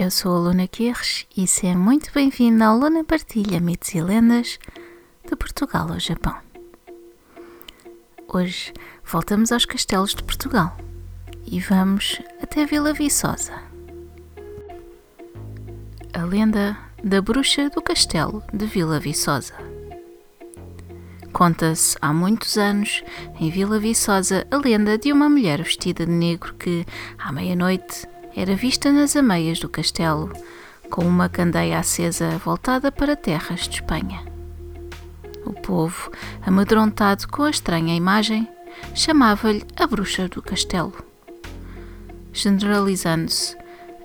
Eu sou a Luna Quirres e seja muito bem-vinda ao Luna Partilha Mitos e Lendas de Portugal ao Japão. Hoje voltamos aos castelos de Portugal e vamos até Vila Viçosa. A lenda da bruxa do castelo de Vila Viçosa. Conta-se há muitos anos, em Vila Viçosa, a lenda de uma mulher vestida de negro que, à meia-noite, era vista nas ameias do castelo, com uma candeia acesa voltada para terras de Espanha. O povo, amedrontado com a estranha imagem, chamava-lhe a bruxa do castelo, generalizando-se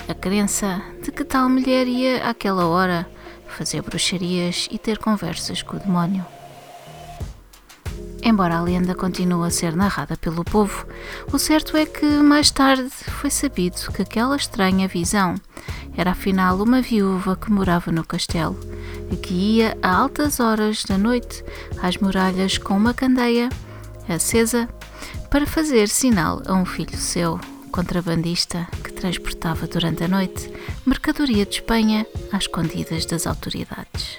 a crença de que tal mulher ia àquela hora fazer bruxarias e ter conversas com o demónio. Embora a lenda continue a ser narrada pelo povo, o certo é que mais tarde foi sabido que aquela estranha visão era afinal uma viúva que morava no castelo e que ia a altas horas da noite às muralhas com uma candeia acesa para fazer sinal a um filho seu, contrabandista, que transportava durante a noite mercadoria de Espanha às escondidas das autoridades.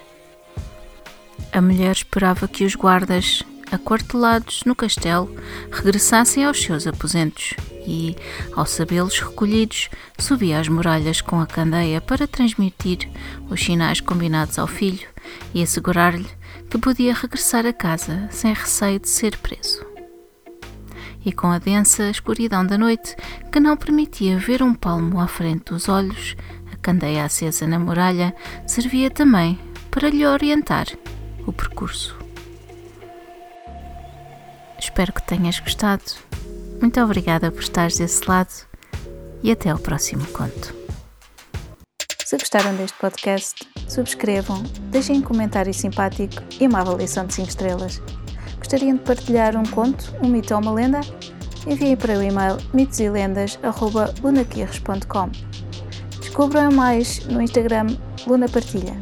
A mulher esperava que os guardas aquartelados no castelo regressassem aos seus aposentos e, ao sabê-los recolhidos, subia às muralhas com a candeia para transmitir os sinais combinados ao filho e assegurar-lhe que podia regressar a casa sem receio de ser preso. E com a densa escuridão da noite, que não permitia ver um palmo à frente dos olhos, a candeia acesa na muralha servia também para lhe orientar o percurso. Espero que tenhas gostado. Muito obrigada por estares desse lado e até ao próximo conto. Se gostaram deste podcast, subscrevam, deixem um comentário simpático e uma avaliação de 5 estrelas. Gostariam de partilhar um conto, um mito ou uma lenda? Enviem para o e-mail mitoselendas.lunaquirres.com Descubram mais no Instagram Luna Partilha.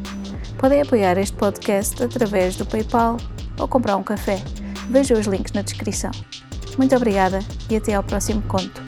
Podem apoiar este podcast através do PayPal ou comprar um café. Veja os links na descrição. Muito obrigada e até ao próximo conto.